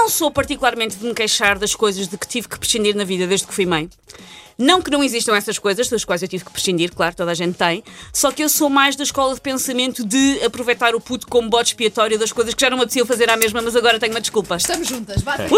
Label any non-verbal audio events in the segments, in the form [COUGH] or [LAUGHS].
Não sou particularmente de me queixar das coisas de que tive que prescindir na vida desde que fui mãe. Não que não existam essas coisas, das quais eu tive que prescindir, claro, toda a gente tem. Só que eu sou mais da escola de pensamento de aproveitar o puto como bode expiatório das coisas que já não me apetecia fazer à mesma, mas agora tenho uma desculpa. Estamos juntas, bate. [LAUGHS]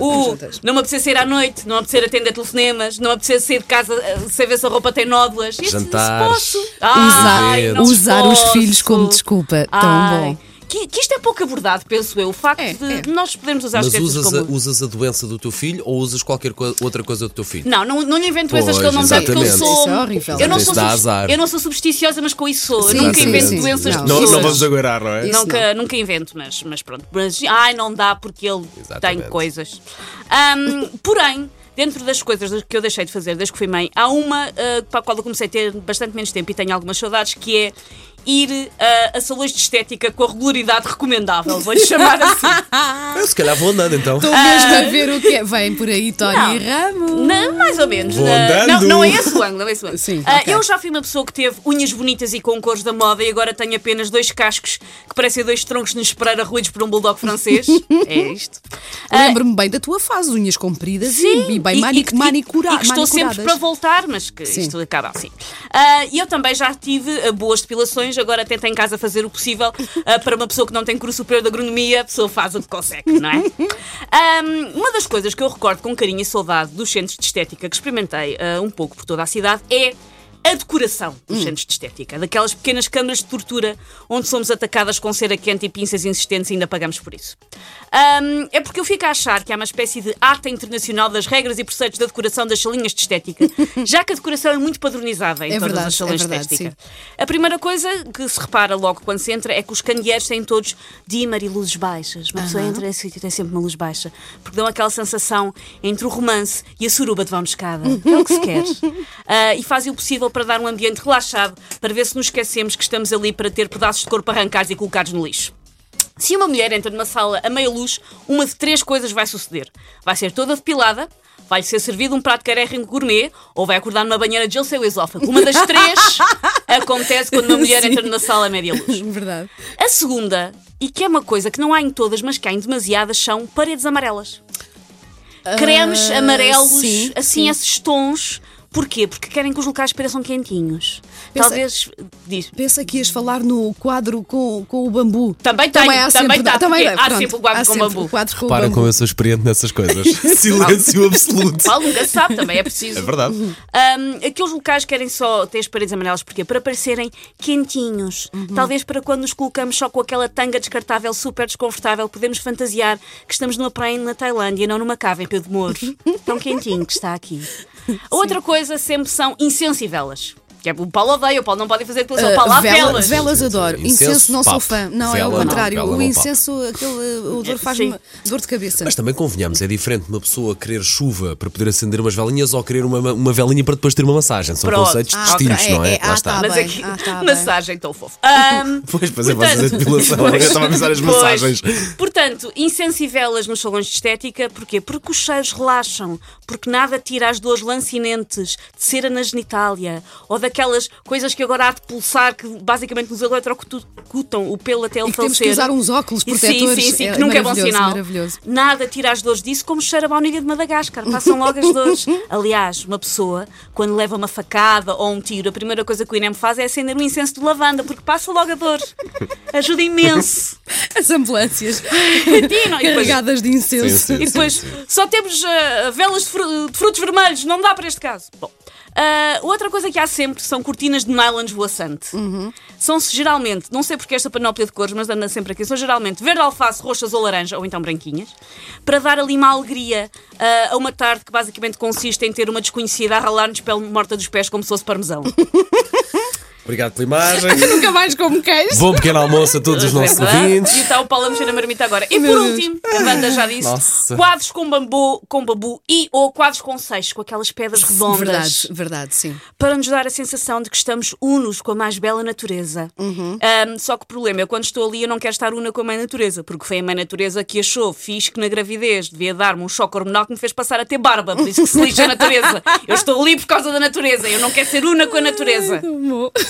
O, não me apetecer sair à noite, não me apetecer atender telefonemas, não me apetecer sair de casa eh, sem ver se a roupa tem nódulas. Se posso. Ai, Usar, não usar os posso. filhos como desculpa. Tão Ai, bom. Que, que isto é pouco abordado, penso eu. O facto É, de é. nós podermos usar as Mas crianças usas a, como. usas a doença do teu filho ou usas qualquer co- outra coisa do teu filho? Não, não, não lhe invento Pois, doenças que ele não tem, porque eu sou. Isso é horrível. Eu não Isso sou, azar. eu não sou supersticiosa, mas com isso sou. Sim, eu nunca sim, invento sim. doenças Não, de não pessoas. vamos aguardar, não é? Isso Nunca, nunca invento, mas, mas pronto. Mas, ai, não dá porque ele Exatamente. tem coisas. Ahm, porém, dentro das coisas que eu deixei de fazer desde que fui mãe, há uma ah, para a qual eu comecei a ter bastante menos tempo e tenho algumas saudades, que é ir ah, a salões de estética com a regularidade recomendável, vou-lhe chamar assim. [LAUGHS] Eu se calhar vou andando então. Estou mesmo a ver o que é. Vem por aí, Tony Ramos. Não, mais ou menos. Vou Ah, não, andando. não é esse o ângulo, não é esse o ângulo. Sim, Ah, ok. Eu já fui uma pessoa que teve unhas bonitas e com cores da moda e agora tenho apenas dois cascos que parecem dois troncos de Espereira ruídos por um bulldog francês. [LAUGHS] é isto. Ah, Lembro-me bem da tua fase, unhas compridas Sim, e, e bem mani que- manicura- e que estou sempre para voltar, mas que Sim. isto acaba assim. Ah, E eu também já tive ah, boas depilações, agora tento em casa fazer o possível ah, para uma pessoa que não tem curso superior de agronomia, a pessoa faz o que consegue, não é? Ahm, uma das coisas que eu recordo com carinho e saudade dos centros de estética que experimentei ah, um pouco por toda a cidade é a decoração dos centros de estética, daquelas pequenas câmaras de tortura onde somos atacadas com cera quente e pinças insistentes e ainda pagamos por isso. Ahm, é porque eu fico a achar que há uma espécie de ata internacional das regras e preceitos da decoração das salinhas de estética, [LAUGHS] já que a decoração é muito padronizada em É todas verdade, as salões é verdade, de estética. A primeira coisa que se repara logo quando se entra é que os candeeiros têm todos dimmer e luzes baixas. Uma pessoa entra nesse sítio e tem sempre uma luz baixa, porque dão aquela sensação entre o romance e a suruba de vão escada. É o que se quer. [LAUGHS] Ah, e fazem o possível para dar um ambiente relaxado, para ver se nos esquecemos que estamos ali para ter pedaços de corpo arrancados e colocados no lixo. Se uma mulher entra numa sala a meia luz, uma de três coisas vai suceder. Vai ser toda depilada, vai ser servido um prato carérrimo gourmet ou vai acordar numa banheira de gelo sem o esófago. Uma das três [LAUGHS] acontece quando uma mulher entra numa sala a média luz. Verdade. A segunda, e que é uma coisa que não há em todas, mas que há em demasiadas, são paredes amarelas. Cremes Ah, amarelos, sim, assim, sim. esses tons. Porquê? Porque querem que os locais pareçam quentinhos. Pensa- Talvez. Diz. Pensa que ias falar no quadro com, com o bambu. Também tenho, há também sempre, tá, também porque há pronto, sempre o quadro há com sempre bambu. o quadro com Para bambu. como eu sou experiente nessas coisas. [LAUGHS] Silêncio absoluto. Paulo nunca sabe, também é preciso. É verdade. Um, aqueles locais querem só ter as paredes amarelas porquê? Para parecerem quentinhos. Uhum. Talvez para quando nos colocamos só com aquela tanga descartável super desconfortável, podemos fantasiar que estamos numa praia na Tailândia, não numa cava em Pedro de Mouros. [LAUGHS] Tão quentinho que está aqui. [LAUGHS] Outra coisa sempre são incenso e velas. Que é, o Paulo odeia, o Paulo não pode fazer depilação. o Paulo há Uh, vela- velas. velas adoro. Incenso, Incenso, não sou papo. fã. Não, é Vela o não, contrário. vela o não, incenso, aquele uh, odor É, [LAUGHS] faz-me sim. dor de cabeça. Mas também convenhamos, é diferente uma pessoa querer chuva para poder acender umas velinhas ou querer uma, uma velinha para depois ter uma massagem. São Pronto. conceitos Ah, distintos, não é? É, é, Lá ah, está. tá. Mas bem, aqui, ah, tá massagem tão fofo. [LAUGHS] Um, Pois, pois é, a depilação, alguém estava a pensar as Pois. massagens. Portanto, incenso e velas nos salões de estética, porquê? Porque os cheiros relaxam, porque nada tira as dores lancinentes de cera na genitália ou daquelas coisas que agora há de pulsar que basicamente nos eletrocutam o pelo até ele E que temos que falecer. usar uns óculos protetores. Sim, sim, sim, É que nunca é bom sinal. Nada tira as dores disso, como cheira a baunilha de Madagascar. Passam logo as dores. [LAUGHS] Aliás, uma pessoa, quando leva uma facada ou um tiro, a primeira coisa que o INEM faz é acender um incenso de lavanda, porque passa logo a dor. Ajuda imenso. As ambulâncias depois- carregadas de incenso. Sim, sim. E depois só temos ah, velas de, fru- de frutos vermelhos, não dá para este caso. Bom, ah, outra coisa que há sempre são cortinas de nylon esvoaçante. São geralmente, não sei porque esta panóplia de cores, mas anda sempre aqui, são geralmente verde alface, roxas ou laranja, ou então branquinhas, para dar ali uma alegria ah, a uma tarde que basicamente consiste em ter uma desconhecida a ralar-nos pele morta dos pés como se fosse parmesão. [LAUGHS] Obrigado pela imagem. [LAUGHS] Nunca mais como queijo. Bom pequeno almoço a todos os nossos Verdade? ouvintes. E está o Paulo a mexer na marmita agora. E por último, a banda já disse: Nossa. quadros com bambu, com bambu e ou quadros com seixo, com aquelas pedras redondas. Verdade, verdade, sim. Para nos dar a sensação de que estamos unos com a mais bela natureza. Uhum. Ahm, só que o problema é quando estou ali eu não quero estar una com a mãe natureza, porque foi a mãe natureza que achou fixe que na gravidez devia dar-me um choque hormonal que me fez passar a ter barba, por isso que se lixa a natureza. Eu estou ali por causa da natureza, eu não quero ser una com a natureza.